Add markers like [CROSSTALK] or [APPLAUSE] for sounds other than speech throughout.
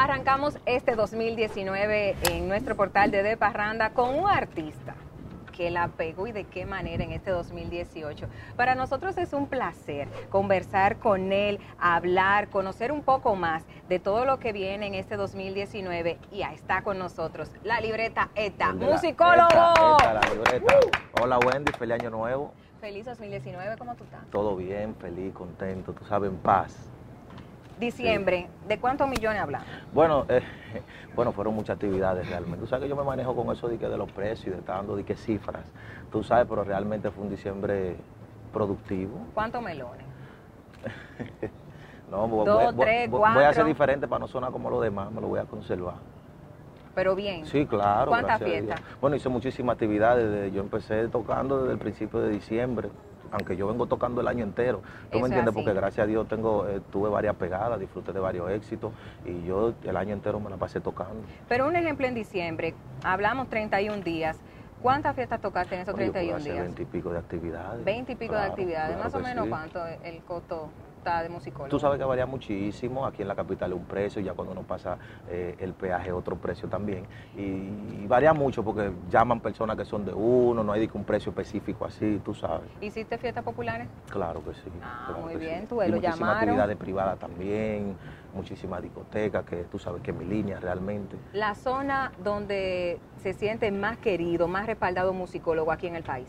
Arrancamos este 2019 en nuestro portal de De Parranda con un artista que la pegó y de qué manera en este 2018. Para nosotros es un placer conversar con él, hablar, conocer un poco más de todo lo que viene en este 2019 y ahí está con nosotros la libreta ETA, la- musicólogo. ETA, ETA, la libreta. Hola Wendy, feliz año nuevo. Feliz 2019, ¿cómo tú estás? Todo bien, feliz, contento, tú sabes, en paz. Diciembre, ¿de cuántos millones hablamos? Bueno, eh, [LAUGHS] bueno, fueron muchas actividades realmente. Tú sabes que yo me manejo con eso de, que de los precios y de dando de que cifras. Tú sabes, pero realmente fue un diciembre productivo. ¿Cuántos melones? [LAUGHS] No, voy, Dos, voy- tres, voy- voy a ser diferente para no sonar como los demás, me lo voy a conservar. Pero bien. Sí, claro. ¿Cuántas fiestas? Bueno, hice muchísimas actividades. yo empecé tocando desde el principio de diciembre, aunque yo vengo tocando el año entero. ¿Tú me entiendes? Porque gracias a Dios tengo, eh, tuve varias pegadas, disfruté de varios éxitos y yo el año entero me la pasé tocando. Pero un ejemplo en diciembre, hablamos 31 días. ¿Cuántas fiestas tocaste en esos Bueno, yo pude 31 hacer días? 20 y pico de actividades. 20 y pico de actividades, claro más o menos sí. cuánto el costo está de musicólogo. Tú sabes que varía muchísimo, aquí en la capital es un precio, ya cuando uno pasa eh, el peaje otro precio también. Y, y varía mucho porque llaman personas que son de uno, no hay de que un precio específico así, tú sabes. ¿Hiciste fiestas populares? Claro que sí. Ah, claro muy que bien, sí. tú, lo Y muchísimas llamaron. actividades privadas también, muchísimas discotecas, que tú sabes que es mi línea realmente. La zona donde se siente más querido, más respaldado musicólogo aquí en el país.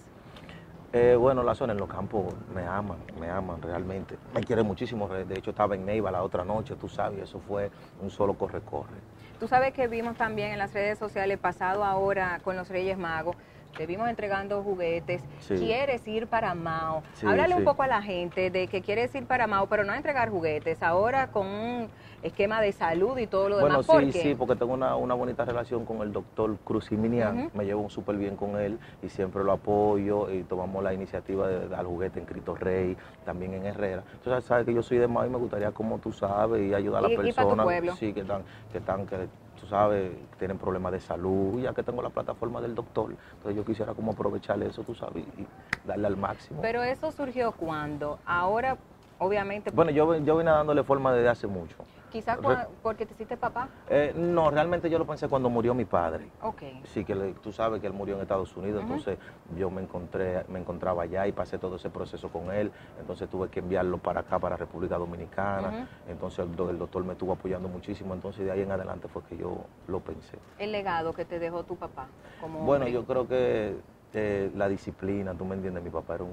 Eh, bueno, la zona en los campos me aman, me aman realmente. Me quieren muchísimo. De hecho, estaba en Neiva la otra noche, tú sabes, eso fue un solo corre-corre. Tú sabes que vimos también en las redes sociales, pasado ahora con los Reyes Magos, te vimos entregando juguetes. Sí. Quieres ir para Mao. Sí, Háblale un poco a la gente de que quieres ir para Mao, pero no entregar juguetes, ahora con un esquema de salud y todo lo Bueno, demás. ¿Por sí, sí, porque tengo una, una bonita relación con el doctor Cruz Minian. Me llevo súper bien con él y siempre lo apoyo y tomamos la iniciativa de dar juguete en Cristo Rey, también en Herrera. Entonces, sabes que yo soy de Mao y me gustaría, como tú sabes, y ayudar a las personas sí, que están, que están, que tú sabes, tienen problemas de salud, ya que tengo la plataforma del doctor. Entonces yo quisiera como aprovechar eso, tú sabes, y darle al máximo. Pero eso surgió cuando, ahora, obviamente, bueno, yo, yo vine dándole forma desde hace mucho. Quizás porque te hiciste papá. Eh, no, realmente yo lo pensé cuando murió mi padre. Ok. Sí, que le- tú sabes que él murió en Estados Unidos, entonces yo me encontré, me encontraba allá y pasé todo ese proceso con él, entonces tuve que enviarlo para acá, para República Dominicana, entonces el, el doctor me estuvo apoyando muchísimo, entonces de ahí en adelante fue que yo lo pensé. El legado que te dejó tu papá como Bueno, hombre. yo creo que eh, la disciplina, tú me entiendes, mi papá era un,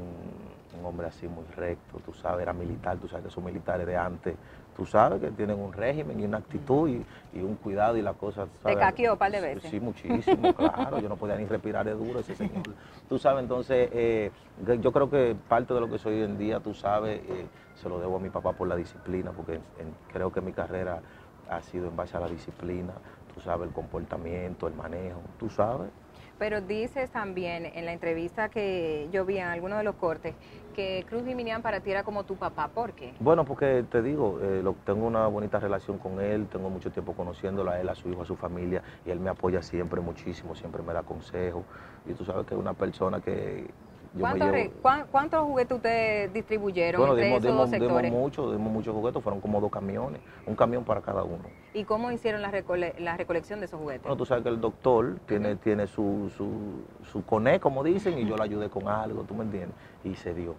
un hombre así muy recto, tú sabes, era militar, tú sabes que esos militares de antes, tú sabes que tienen un régimen y una actitud y, y un cuidado y la cosa. ¿sabes? caqueó un par de veces. Sí, muchísimo, [LAUGHS] claro, yo no podía ni respirar de duro ese señor. Tú sabes, entonces, eh, yo creo que parte de lo que soy hoy en día, tú sabes, eh, se lo debo a mi papá por la disciplina, porque en- creo que mi carrera ha sido en base a la disciplina, tú sabes, el comportamiento, el manejo, tú sabes. Pero dices también en la entrevista que yo vi en alguno de los cortes que Cruz Jiminian para ti era como tu papá. ¿Por qué? Bueno, porque te digo, eh, lo- tengo una bonita relación con él, tengo mucho tiempo conociéndolo a él, a su hijo, a su familia, y él me apoya siempre muchísimo, siempre me da consejos. Y tú sabes que es una persona que ¿Cuántos, llevo... ¿Cuántos juguetes ustedes distribuyeron Bueno, entre dimos, esos dos dimos sectores? mucho, dimos muchos juguetes, fueron como dos camiones, un camión para cada uno. ¿Y cómo hicieron la, recole- la recolección de esos juguetes? Bueno, tú sabes que el doctor tiene, tiene su, su, su coné, como dicen, y yo le ayudé con algo, ¿tú me entiendes? Y se dio.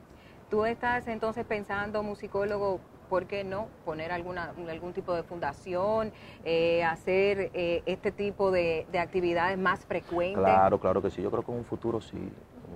¿Tú estás entonces pensando, musicólogo, por qué no poner alguna, algún tipo de fundación, eh, hacer eh, este tipo de, de actividades más frecuentes? Claro, claro que sí. Yo creo que en un futuro sí,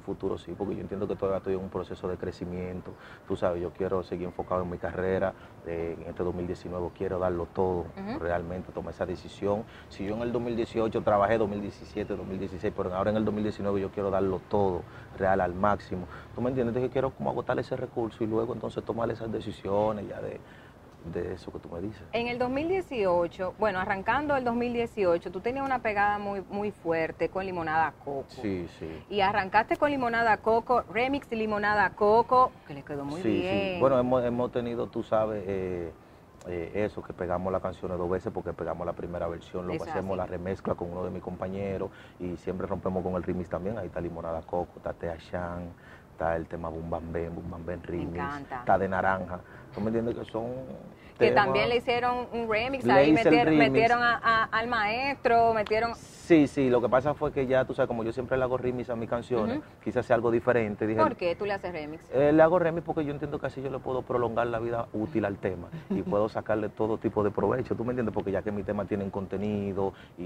un futuro sí, porque yo entiendo que todavía estoy en un proceso de crecimiento. Tú sabes, yo quiero seguir enfocado en mi carrera. eh, en este 2019 quiero darlo todo, realmente tomar esa decisión. Si yo en el 2018 trabajé 2017, 2016, pero ahora en el 2019 yo quiero darlo todo, real al máximo. ¿Tú me entiendes? Entonces quiero como agotar ese recurso y luego entonces tomar esas decisiones ya de, de eso que tú me dices. En el 2018, bueno, arrancando el 2018, tú tenías una pegada muy, muy fuerte con Limonada Coco. Sí, sí. Y arrancaste con Limonada Coco, remix de Limonada Coco, que le quedó muy sí, bien. Sí. Bueno, hemos, hemos tenido, tú sabes, eh, eh, eso, que pegamos la canción dos veces porque pegamos la primera versión, luego hacemos la remezcla con uno de mis compañeros y siempre rompemos con el remix también. Ahí está Limonada Coco, está Tea Shan, está el tema Boom Bam Bam, Boom Bam Bam Remix, está de naranja. ¿Tú me entiendes que son Que también le hicieron un remix, Le ahí metieron, remix. metieron a- a- al maestro, metieron... Sí, sí, lo que pasa fue que ya, tú sabes, como yo siempre le hago remix a mis canciones, quise hacer algo diferente. Dije, ¿Por qué tú le haces remix? Eh, le hago remix porque yo entiendo que así yo le puedo prolongar la vida útil al tema y puedo sacarle todo tipo de provecho, ¿tú me entiendes? Porque ya que mis temas tienen contenido y,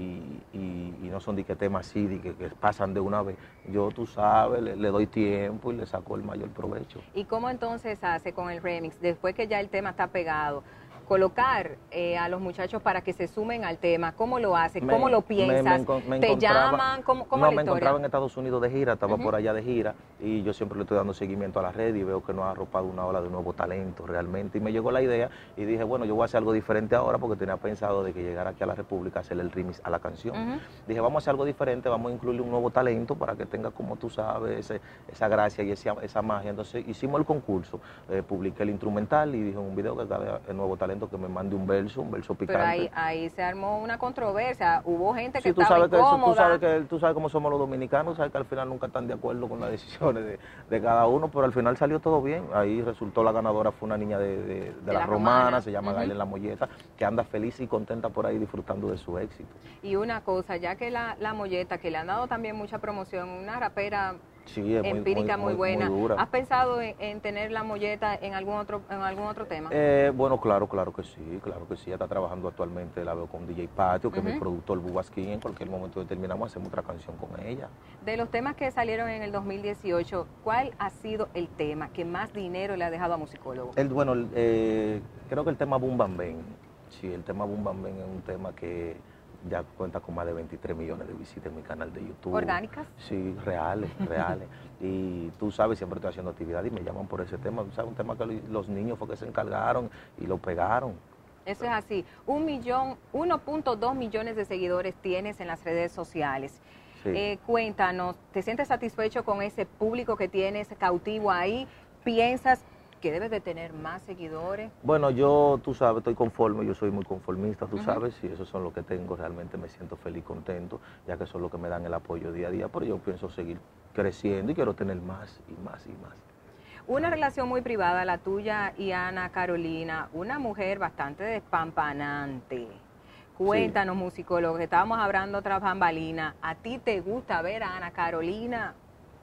y- y no son de que temas así, de que, que pasan de una vez, yo, tú sabes, le, le doy tiempo y le saco el mayor provecho. ¿Y cómo entonces hace con el remix, después que ya el tema está pegado? Colocar eh, a los muchachos para que se sumen al tema, ¿cómo lo hace? Me- ¿Cómo lo me piensas? me ¿Te llaman? ¿Cómo, cómo no, la me encontraba en Estados Unidos de gira, estaba por allá de gira y yo siempre le estoy dando seguimiento a la red y veo que nos ha arropado una ola de nuevo talento realmente. Y me llegó la idea y dije, bueno, yo voy a hacer algo diferente ahora porque tenía pensado de que llegara aquí a la República a hacerle el remix a la canción. Dije, vamos a hacer algo diferente, vamos a incluirle un nuevo talento para que tenga, como tú sabes, ese- esa gracia y esa, esa magia. Entonces hicimos el concurso, eh, publiqué el instrumental y dije en un video que cada el nuevo talento que me mande un verso, un verso picante. Pero ahí, ahí se armó una controversia, hubo gente que Sí, tú estaba sabes, que eso, tú incómoda. sabes que tú sabes cómo somos los dominicanos, sabes que al final nunca están de acuerdo con las decisiones de, de cada uno, pero al final salió todo bien. Ahí resultó la ganadora, fue una niña de, de, de la la Romana. romana, se llama Ujú. Gaila La Molleta, que anda feliz y contenta por ahí disfrutando de su éxito. Y una cosa, ya que la, la molleta, que le han dado también mucha promoción, una rapera Sí, es muy- empírica muy, buena. dura. ¿Has pensado en, en tener la molleta en algún otro en algún otro tema? Eh, bueno, claro, claro que sí, claro que sí. Está trabajando actualmente, la veo con DJ Patio, que es mi productor Bubasquín. En cualquier momento determinamos, hacemos otra canción con ella. De los temas que salieron en el 2018, ¿cuál ha sido el tema que más dinero le ha dejado a musicólogo? El, bueno, el, eh, creo que el tema Boom Bam Bam, sí, el tema Boom Bam Bam es un tema que ya cuenta con más de 23 millones de visitas en mi canal de YouTube. ¿Orgánicas? Sí, reales, [LAUGHS] reales. Y tú sabes, siempre estoy haciendo actividad y me llaman por ese tema. ¿Sabes? Un tema que los niños fue que se encargaron y lo pegaron. Eso es así. Un millón, 1.2 millones de seguidores tienes en las redes sociales. Sí. Eh, cuéntanos, ¿te sientes satisfecho con ese público que tienes cautivo ahí? ¿Piensas que debes de tener más seguidores? Bueno, yo, tú sabes, estoy conforme, yo soy muy conformista, tú sabes, y esos son los que tengo, realmente me siento feliz, contento, ya que son los que me dan el apoyo día a día, pero yo pienso seguir creciendo y quiero tener más y más y más. Una relación muy privada, la tuya y Ana Carolina, una mujer bastante despampanante. Cuéntanos, musicólogo, que estábamos hablando tras bambalina. ¿A ti te gusta ver a Ana Carolina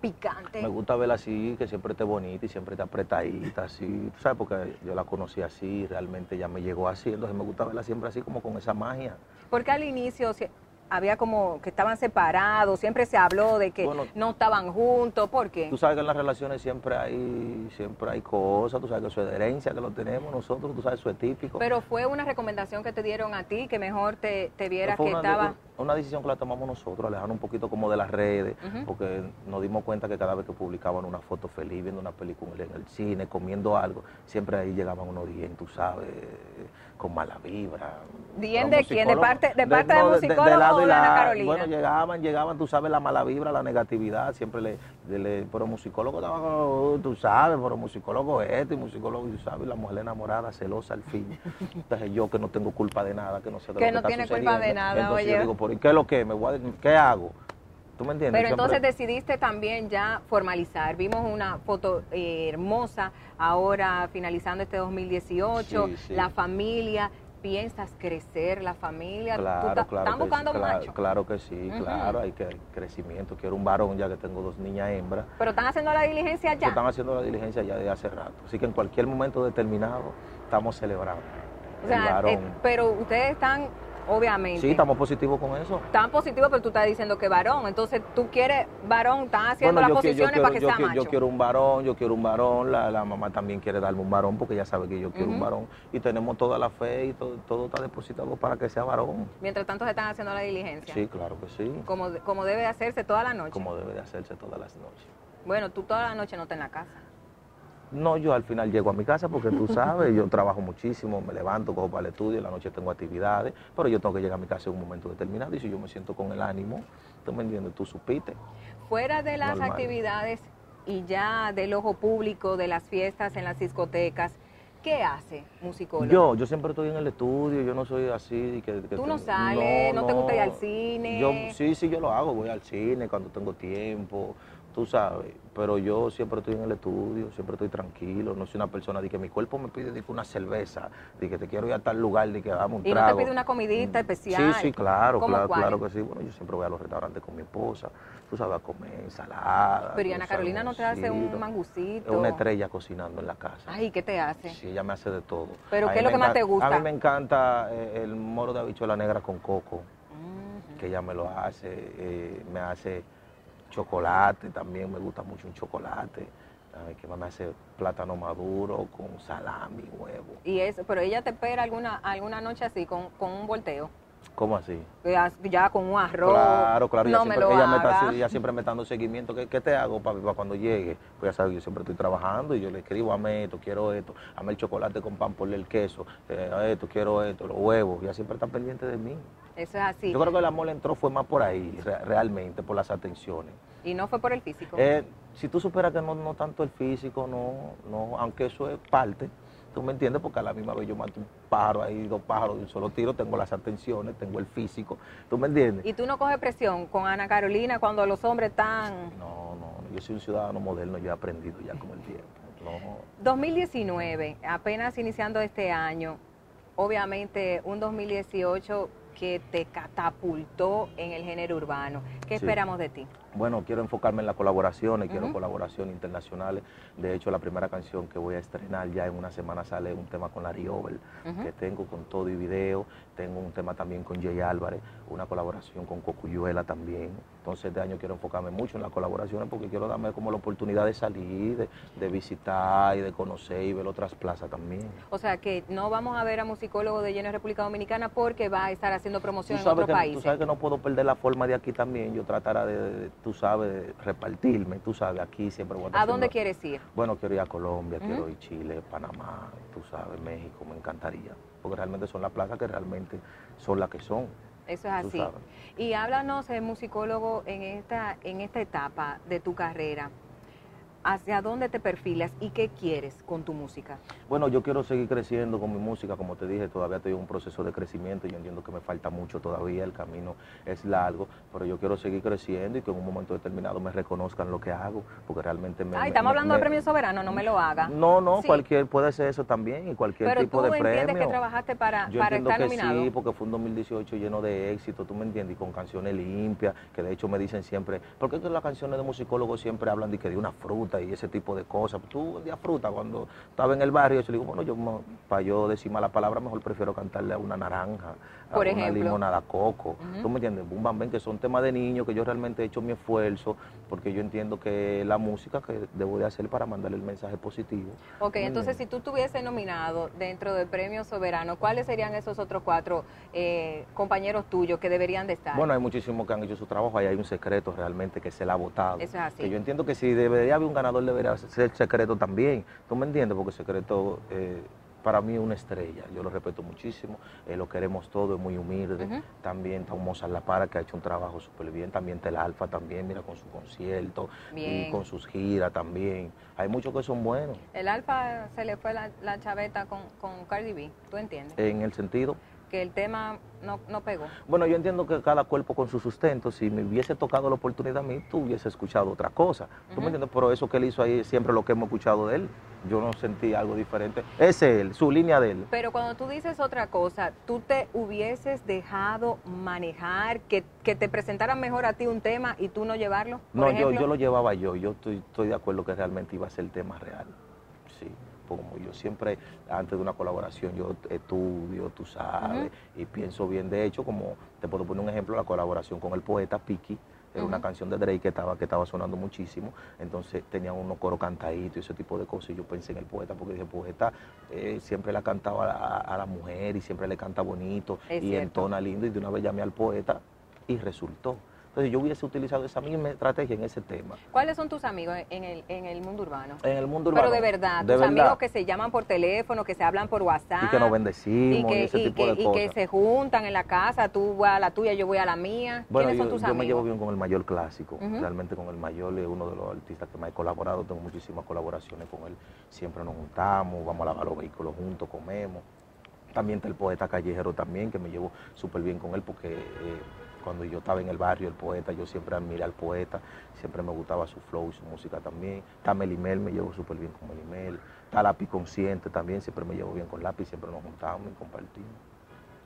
picante? Me gusta verla así, que siempre esté bonita y siempre esté apretadita, así, tú sabes, porque yo la conocí así, realmente ya me llegó así, entonces me gusta verla siempre así, como con esa magia. Porque al inicio había como que estaban separados, siempre se habló de que Bueno, no estaban juntos, ¿por qué? Tú sabes que en las relaciones siempre hay, siempre hay cosas, tú sabes que eso es herencia, que lo tenemos nosotros, tú sabes, eso es típico. Pero fue una recomendación que te dieron a ti, que mejor te, te vieras que una, estaba... una decisión que la tomamos nosotros, alejarnos un poquito como de las redes, porque nos dimos cuenta que cada vez que publicaban una foto feliz, viendo una película en el cine, comiendo algo, siempre ahí llegaban unos bien, tú sabes, con mala vibra. ¿Bien Los de quién? ¿De parte- de parte del no, musicólogo lado o y de Ana. Carolina? Bueno, llegaban, llegaban, tú sabes, la mala vibra, la negatividad, siempre le, de- le pero musicólogo estaba, como, tú sabes, pero musicólogo esto y musicólogo, tú sabes, y la mujer enamorada, celosa al fin. [LAUGHS] Entonces yo que no tengo culpa de nada, que no sé de Que lo no tiene culpa de nada, Entonces oye. yo digo, ¿por qué es lo que? ¿Me voy a- ¿Qué hago? ¿Tú me entiendes? Pero Siempre- entonces decidiste también ya formalizar. Vimos una foto eh, hermosa ahora finalizando este 2018, Sí, sí. la familia. ¿Piensas crecer la familia? ¿Tú Claro, ta- claro. ¿Están que sí, buscando claro, macho? Claro que sí, claro, hay que crecimiento. Quiero un varón ya que tengo dos niñas hembras. Pero están haciendo la diligencia ya. Están haciendo la diligencia ya de hace rato. Así que en cualquier momento determinado estamos celebrando. O el sea, varón. eh, pero ustedes están, obviamente, sí, estamos positivos con eso. tan positivos, pero tú estás diciendo que varón. Entonces tú quieres varón, están haciendo las posiciones quiero, para que yo sea qui- macho. yo quiero un varón, yo quiero un varón, la, la mamá también quiere darme un varón porque ella sabe que yo quiero un varón y tenemos toda la fe y todo, todo está depositado para que sea varón. Mientras tanto se están haciendo la diligencia. Sí, claro que sí, Como, como debe de hacerse toda la noche. como debe de hacerse todas las noches. Bueno, tú toda la noche no estás en la casa. No, yo al final llego a mi casa porque tú sabes, yo trabajo muchísimo, me levanto, cojo para el estudio, en la noche tengo actividades, pero yo tengo que llegar a mi casa en un momento determinado y si yo me siento con el ánimo, tú me entiendes, tú supiste. Fuera de las Normal. actividades y ya del ojo público, de las fiestas en las discotecas, ¿qué hace musicólogo? Yo, yo siempre estoy en el estudio, yo no soy así. Que, que Tú no te- sales, no te gusta ir al cine. Yo, sí, sí, yo lo hago, voy al cine cuando tengo tiempo, tú sabes, pero yo siempre estoy en el estudio, siempre estoy tranquilo, no soy una persona de que mi cuerpo me pide de que una cerveza, de que te quiero ir a tal lugar, de que hagamos un ¿Y trago. no te pide una comidita especial? Sí, sí, claro, ¿Cómo claro, claro que sí. Bueno, yo siempre voy a los restaurantes con mi esposa, tú sabes, a comer ensalada. Pero ¿y Ana Carolina no te hace un mangucito? Es una estrella cocinando en la casa. Ay, ¿qué te hace? Sí, ella me hace de todo. ¿Pero qué es lo que más te gusta? A mí me encanta eh, el moro de habichuela negra con coco, Mm. que ella me lo hace. eh, me hace chocolate, también me gusta mucho un chocolate. ay, que me hace plátano maduro con salami, huevo. Y eso, pero ella te espera alguna alguna noche así con, con un volteo. ¿Cómo así? Ya, ya con un arroz. Claro, claro, ella, me siempre, lo ella, me está, ella siempre me está dando seguimiento. ¿Qué, qué te hago, papi, para cuando llegue? Pues ya sabes, yo siempre estoy trabajando y yo le escribo, ame esto, quiero esto, ame el chocolate con pan, ponle el queso, eh, esto, quiero esto, los huevos. Ella siempre está pendiente de mí. Eso es así. Yo creo que el amor entró fue más por ahí, re- realmente, por las atenciones. Y no fue por el físico. Eh, si tú superas que no, no tanto el físico, no, no, aunque eso es parte, tú me entiendes, porque a la misma vez yo mato un pájaro ahí, dos pájaros de un solo tiro, tengo las atenciones, tengo el físico, tú me entiendes. y tú no coges presión con Ana Carolina cuando los hombres están... No, no, yo soy un ciudadano moderno, yo he aprendido ya con el tiempo. No, 2019, apenas iniciando este año, obviamente un 2018 que te catapultó en el género urbano. ¿Qué Sí. esperamos de ti? Bueno, quiero enfocarme en las colaboraciones, quiero colaboraciones internacionales. De hecho, la primera canción que voy a estrenar ya en una semana sale un tema con Larry Over, que tengo con todo y video. Tengo un tema también con Jay Álvarez, una colaboración con Cocuyuela también. Entonces, este año quiero enfocarme mucho en las colaboraciones porque quiero darme como la oportunidad de salir, de, de visitar y de conocer y ver otras plazas también. O sea que no vamos a ver a musicólogo de lleno de República Dominicana porque va a estar haciendo promoción en que, países. tú sabes que no puedo perder la forma de aquí también. Yo trataré de, tú sabes, de repartirme. Tú sabes, aquí siempre voy a estar ¿A dónde haciendo- quieres ir? Bueno, quiero ir a Colombia, quiero ir a Chile, Panamá, tú sabes, México, me encantaría. Porque realmente son las plazas que realmente son las que son. Eso es así. Y háblanos, eh, musicólogo, en esta, en esta etapa de tu carrera. ¿Hacia dónde te perfilas y qué quieres con tu música? Bueno, yo quiero seguir creciendo con mi música, como te dije, todavía estoy en un proceso de crecimiento, yo entiendo que me falta mucho todavía, el camino es largo, pero yo quiero seguir creciendo y que en un momento determinado me reconozcan lo que hago, porque realmente me... Ay, estamos me- hablando de me- premio soberano, no me lo haga. No, no, Sí. cualquier, puede ser eso también, y cualquier Pero tipo tú de entiendes premio. que trabajaste para, Yo para estar que nominado. sí, porque fue un 2018 lleno de éxito, tú me entiendes, y con canciones limpias, que de hecho me dicen siempre, ¿por qué que las canciones de musicólogos siempre hablan de que de una fruta y ese tipo de cosas? Tú vendías fruta cuando estaba en el barrio, yo le digo, bueno, yo para yo decir mala palabra, mejor prefiero cantarle a una naranja, Por una ejemplo. limonada coco, Ujú. tú me entiendes, Boom Bam Bam, que son temas de niños, que yo realmente he hecho mi esfuerzo, porque yo entiendo que la música que debo de hacer para mandarle el mensaje positivo. Ok, ¿tú me entonces si tú estuviese nominado dentro del premio soberano, ¿cuáles serían esos otros cuatro eh, compañeros tuyos que deberían de estar? Bueno, hay muchísimos que han hecho su trabajo, ahí hay un secreto realmente que se le ha votado. Eso es así. Que yo entiendo que si debería haber un ganador, debería ser secreto también. ¿Tú me entiendes? Porque secreto eh, para mí una estrella. Yo lo respeto muchísimo, eh, lo queremos todo, es muy humilde. También está un Mozart La Para que ha hecho un trabajo súper bien. También está el Alfa también, mira, con su concierto Bien. y con sus giras también. Hay muchos que son buenos. El Alfa se le fue la, la chaveta con, con Cardi B, ¿tú entiendes? En el sentido, Que el tema no, no pegó. Bueno, yo entiendo que cada cuerpo con su sustento, si me hubiese tocado la oportunidad a mí, tú hubiese escuchado otra cosa. ¿Tú me entiendes? Pero eso que él hizo ahí es siempre lo que hemos escuchado de él. Yo no sentí algo diferente. Ese es él, su línea de él. Pero cuando tú dices otra cosa, ¿tú te hubieses dejado manejar, que, que te presentaran mejor a ti un tema y tú no llevarlo? Por No, yo, yo lo llevaba yo. Yo estoy, estoy de acuerdo que realmente iba a ser el tema real. Como yo siempre, antes de una colaboración, yo estudio, tú sabes, y pienso bien. De hecho, como te puedo poner un ejemplo, la colaboración con el poeta Piki, era una canción de Drake que estaba, que estaba sonando muchísimo, entonces tenía unos coros cantaditos y ese tipo de cosas, y yo pensé en el poeta, porque dije, poeta eh, siempre le ha cantado a, la- a la mujer y siempre le canta bonito Es y cierto. entona lindo, y de una vez llamé al poeta y resultó. Entonces yo hubiese utilizado esa misma estrategia en ese tema. ¿Cuáles son tus amigos en el, en el mundo urbano? En el mundo urbano. Pero de verdad, de tus verdad, amigos que se llaman por teléfono, que se hablan por WhatsApp. y que nos bendecimos y y, que, ese y tipo que- de y cosas. que se juntan en la casa, tú vas a la tuya, yo voy a la mía. Bueno, ¿Quiénes yo, son tus yo amigos? me llevo bien con el mayor clásico, realmente con el mayor es uno de los artistas que más he colaborado, tengo muchísimas colaboraciones con él, siempre nos juntamos, vamos a lavar los vehículos juntos, comemos. También está el poeta callejero también, que me llevo súper bien con él porque eh, cuando yo estaba en el barrio, el poeta, yo siempre admiré al poeta, siempre me gustaba su flow y su música también. Está Melimel, me llevo súper bien con Melimel. Está Lápiz Consciente también, siempre me llevo bien con Lápiz, siempre nos juntamos y compartimos.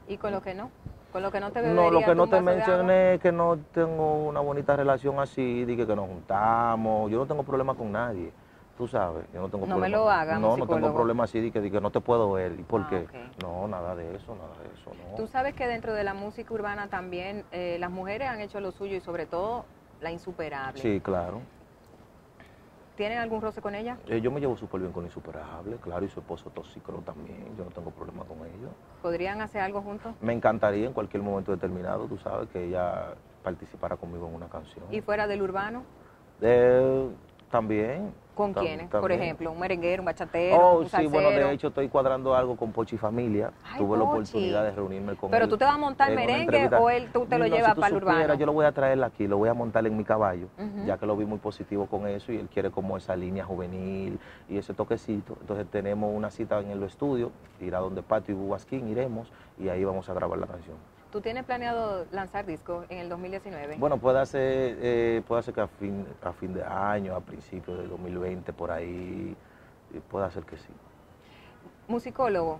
¿Y con lo que no? ¿Con lo que no te No, lo que no te mencioné es que no tengo una bonita relación así, que, que nos juntamos. Yo no tengo problema con nadie, tú sabes. Yo no tengo No me problema. lo hagas, No, no tengo problema así de que, de que no te puedo ver. ¿Y por Ah, qué? ok. No, nada de eso, nada de eso, no. Tú sabes que dentro de la música urbana también eh, las mujeres han hecho lo suyo y sobre todo la insuperable. Sí, claro. ¿Tienen algún roce con ella? Eh, yo me llevo súper bien con Insuperable, claro, y su esposo tóxico también. Yo no tengo problema con ellos. ¿Podrían hacer algo juntos? Me encantaría en cualquier momento determinado, tú sabes, que ella participara conmigo en una canción. ¿Y fuera del urbano? Eh, también. ¿Con tam- quiénes? Por ejemplo, un merenguero, un bachatero, Oh, un sí, bueno, de hecho estoy cuadrando algo con Pochi Familia. Ay, Tuve la oportunidad de reunirme con ¿Pero él tú te vas a montar merengue o él- tú te lo No, llevas si para el urbano? Yo lo voy a traer aquí, lo voy a montar en mi caballo, ya que lo vi muy positivo con eso y él quiere como esa línea juvenil y ese toquecito. Entonces tenemos una cita en el estudio, ir a donde Patio y Bubasquín, iremos y ahí vamos a grabar la canción. ¿Tú tienes planeado lanzar disco en el 2019? Bueno, puede ser, eh, puede ser que a fin, a fin de año, a principios del 2020, por ahí, eh, puede ser que sí. Musicólogo,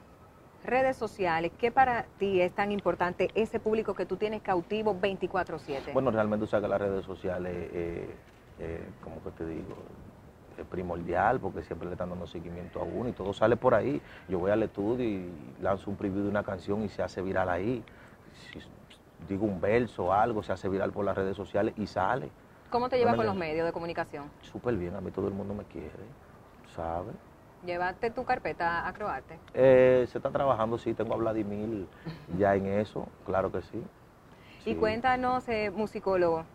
redes sociales, ¿qué para ti es tan importante ese público que tú tienes cautivo 24/7? Bueno, realmente tú sabes que las redes sociales, eh, eh, como que te digo, es primordial porque siempre le están dando seguimiento a uno y todo sale por ahí. Yo voy al estudio y lanzo un preview de una canción y se hace viral ahí. Si digo un verso o algo, se hace viral por las redes sociales y sale. ¿Cómo te llevas no con los medios de comunicación? Súper bien, a mí todo el mundo me quiere, ¿sabes? ¿Llevaste tu carpeta a Croarte? Eh, se está trabajando, sí, tengo a Vladimir [LAUGHS] ya en eso, claro que sí. Y Sí. cuéntanos, eh, musicólogo,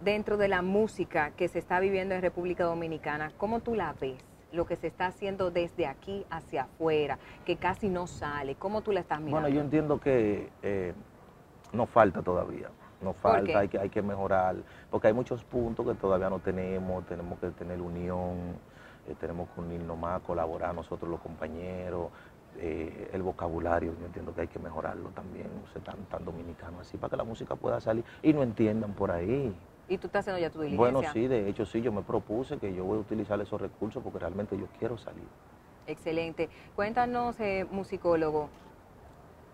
dentro de la música que se está viviendo en República Dominicana, ¿cómo tú la ves? Lo que se está haciendo desde aquí hacia afuera, que casi no sale, ¿cómo tú la estás mirando? Bueno, yo entiendo que eh, nos falta todavía, nos ¿Por falta, hay que, hay que mejorar, porque hay muchos puntos que todavía no tenemos, tenemos que tener unión, eh, tenemos que unirnos más, colaborar nosotros los compañeros, eh, el vocabulario, yo entiendo que hay que mejorarlo también, no sé, tan, tan dominicano así, para que la música pueda salir y no entiendan por ahí. ¿Y tú estás haciendo ya tu diligencia? Bueno, sí, de hecho sí, yo me propuse que yo voy a utilizar esos recursos porque realmente yo quiero salir. Excelente. Cuéntanos, eh, musicólogo,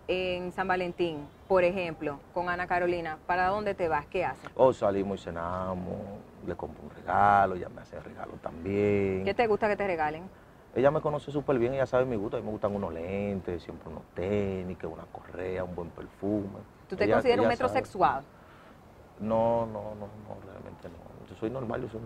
en San Valentín, por ejemplo, con Ana Carolina, ¿para dónde te vas? ¿Qué haces? O salimos y cenamos, le compro un regalo, ella me hace regalo también. ¿Qué te gusta que te regalen? Ella me conoce súper bien, ella sabe mi gusto, a mí me gustan unos lentes, siempre unos tenis, que una correa, un buen perfume. ¿Tú te Ella- consideras un ella sabe. No, no, no, no, realmente no. Yo soy normal, yo soy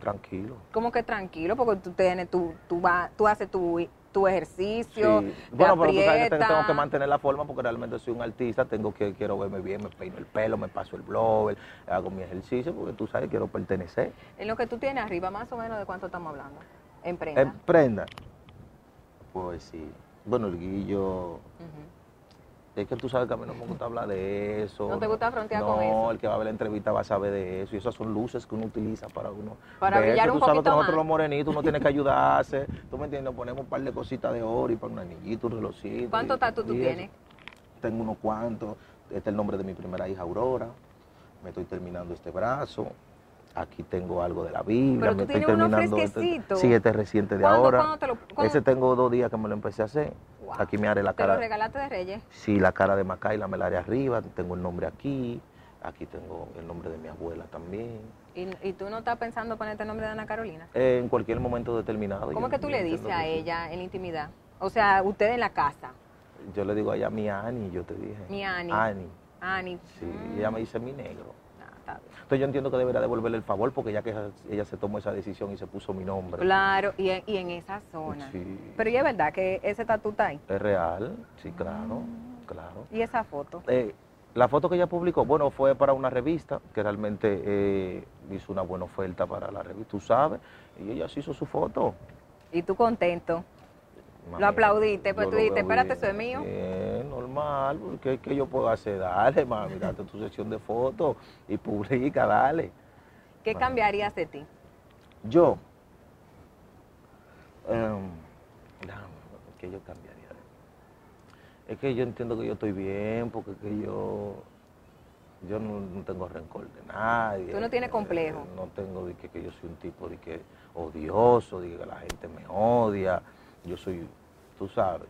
tranquilo. Como que tranquilo, porque tú tienes, tú, tú, vas, tú haces tu, tu ejercicio, Sí. te Bueno, pero tú sabes que tengo que mantener la forma porque realmente soy un artista, tengo que, quiero verme bien, me peino el pelo, me paso el blower, hago mi ejercicio porque tú sabes, quiero pertenecer. En lo que tú tienes arriba, más o menos, ¿de cuánto estamos hablando? En prenda. En prenda. Pues sí. Bueno, el guillo. Es que tú sabes que a mí no me gusta hablar de eso. ¿No te gusta frontear no, con eso? el que va a ver la entrevista va a saber de eso. Y esas son luces que uno utiliza para uno. Para brillar un Tú sabes que nosotros más. los morenitos, uno tiene que ayudarse. Tú me entiendes, ponemos un par de cositas de oro y para un anillito, un relojito. ¿Cuántos tatu tú tienes? Tengo unos cuantos. Este es el nombre de mi primera hija, Aurora. Me estoy terminando este brazo. Aquí tengo algo de la Biblia. Pero me tú estoy uno terminando fresquecito. Este, sí, este es reciente de ¿Cuándo- ahora. cuándo te lo- cuándo- Ese tengo dos días que me lo empecé a hacer. Wow. Aquí me haré la ¿Te lo cara. regalaste de Reyes? Sí, la cara de Macaila me la haré arriba. Tengo el nombre aquí. Aquí tengo el nombre de mi abuela también. ¿Y, y tú no estás pensando ponerte el nombre de Ana Carolina? Eh, en cualquier momento determinado. ¿Cómo yo- que tú le dices a sí. ella en la intimidad? O sea, usted en la casa, Yo le digo a ella mi Ani, yo te dije. Mi Ani. Ani. Ani. Sí, mm, ella me dice mi negro. Entonces yo entiendo que debería devolverle el favor porque ya que ella, ella se tomó esa decisión y se puso mi nombre. Claro, y en, y en esa zona. Sí. Pero y es verdad que ese tatu está ahí. Es real, sí, claro, claro. Y esa foto. Eh, la foto que ella publicó, bueno, fue para una revista que realmente eh, hizo una buena oferta para la revista, tú sabes, y ella se hizo su foto. Y tú contento. Imagínate, aplaudiste, pues tú lo dijiste, espérate, eso es mío. Bien, normal, porque ¿qué yo puedo hacer? Dale, mami, [LAUGHS] date tu sesión de fotos y publica, dale. ¿Qué Bueno. cambiarías de ti? Yo, em, déjame, ¿qué yo cambiaría? Es que yo entiendo que yo estoy bien, porque que yo, yo no, tengo rencor de nadie. ¿Tú no tienes complejo? Eh, no tengo de que, que, yo soy un tipo de que odioso, de que la gente me odia. Yo soy, tú sabes,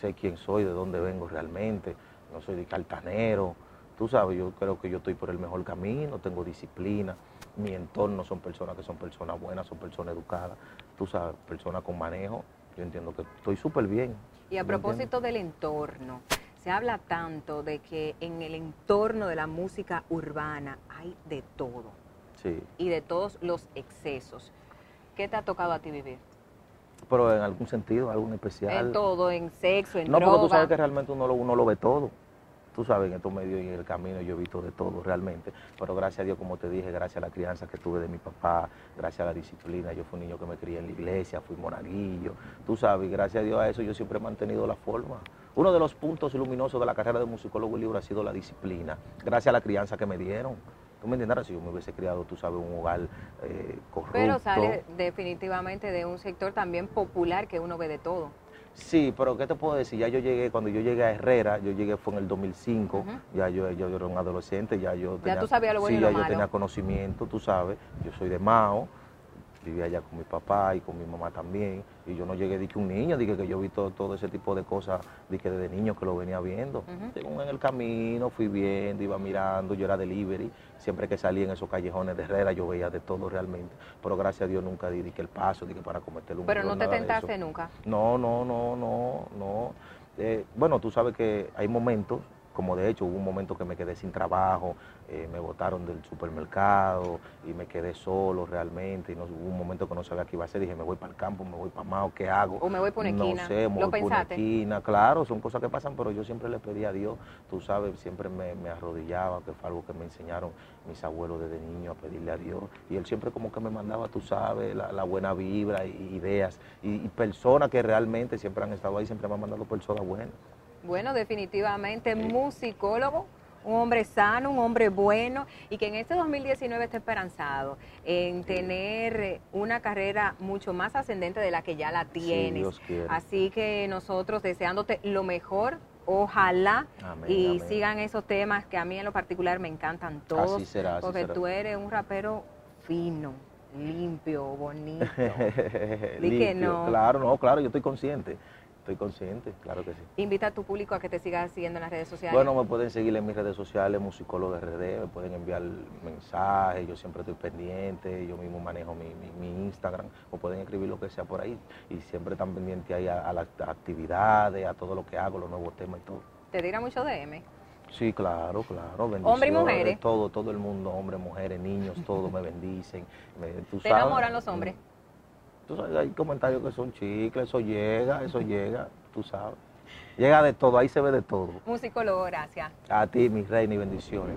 sé quién soy, de dónde vengo realmente. No soy de cartanero. Tú sabes, yo creo que yo estoy por el mejor camino, tengo disciplina. Mi entorno son personas que son personas buenas, son personas educadas. Tú sabes, personas con manejo. Yo entiendo que estoy súper bien. Y a propósito del entorno, se habla tanto de que en el entorno de la música urbana hay de todo. Sí. Y de todos los excesos. ¿Qué te ha tocado a ti vivir? Pero en algún sentido, algún especial. En todo, en sexo, en no, droga. No, porque tú sabes que realmente uno lo, uno lo ve todo. Tú sabes, en estos medios y en el camino yo he visto de todo realmente. Pero gracias a Dios, como te dije, gracias a la crianza que tuve de mi papá, gracias a la disciplina. Yo fui un niño que me crié en la iglesia, fui monaguillo. Tú sabes, gracias a Dios a eso yo siempre he mantenido la forma. Uno de los puntos luminosos de la carrera de musicólogo y libro ha sido la disciplina, gracias a la crianza que me dieron. ¿Tú me entiendes? Si yo me hubiese criado, tú sabes, un hogar eh, corrupto. Pero sale definitivamente de un sector también popular que uno ve de todo. Sí, pero ¿qué te puedo decir? Ya yo llegué, cuando yo llegué a Herrera, yo llegué fue en el 2005, ya yo, yo, era un adolescente, ya yo tenía, ya tú sabías lo bueno sí, y lo ya malo. yo tenía conocimiento, tú sabes, yo soy de Mao, vivía allá con mi papá y con mi mamá también, y yo no llegué de que un niño, dije que yo vi todo, todo ese tipo de cosas, dije desde niño que lo venía viendo. En el camino fui viendo, iba mirando, yo era delivery, siempre que salía en esos callejones de Herrera yo veía de todo realmente, pero gracias a Dios nunca di, que el paso, dije para cometer un Pero no te tentaste nunca. No, no, no, no, no. Eh, bueno, tú sabes que hay momentos como de hecho hubo un momento que me quedé sin trabajo, eh, me botaron del supermercado y me quedé solo realmente, y no, hubo un momento que no sabía qué iba a hacer, dije me voy para el campo, me voy para Mao, ¿qué hago? O me voy por una esquina. No sé, me voy por una esquina, claro, son cosas que pasan, pero yo siempre le pedí a Dios, tú sabes, siempre me, arrodillaba, que fue algo que me enseñaron mis abuelos desde niño a pedirle a Dios, y él siempre como que me mandaba, tú sabes, la, buena vibra, y, ideas, y, y personas que realmente siempre han estado ahí, siempre me han mandado personas buenas. Bueno, definitivamente musicólogo, un hombre sano, un hombre bueno y que en este 2019 esté esperanzado en tener una carrera mucho más ascendente de la que ya la tienes. Así que nosotros deseándote lo mejor, ojalá y sigan esos temas que a mí en lo particular me encantan todos. porque tú eres un rapero fino limpio, bonito. [LAUGHS] limpio, no. Claro, no, claro, yo estoy consciente. Estoy consciente, claro que sí. Invita a tu público a que te siga siguiendo en las redes sociales. Bueno, me pueden seguir en mis redes sociales, Musicólogo RD, me pueden enviar mensajes, yo siempre estoy pendiente, yo mismo manejo mi, Instagram, o pueden escribir lo que sea por ahí y siempre están pendientes ahí a, las actividades, a todo lo que hago, los nuevos temas y todo. ¿Te dirá mucho DM? Sí, claro, claro. ¿Hombres y mujeres? Todo, todo el mundo, hombres, mujeres, niños, todos me bendicen. ¿Te enamoran los hombres? Tú sabes, hay comentarios que son chicles, eso llega, eso llega, tú sabes. Llega de todo, ahí se ve de todo. Musicólogo, gracias. A ti, mi reina, y bendiciones.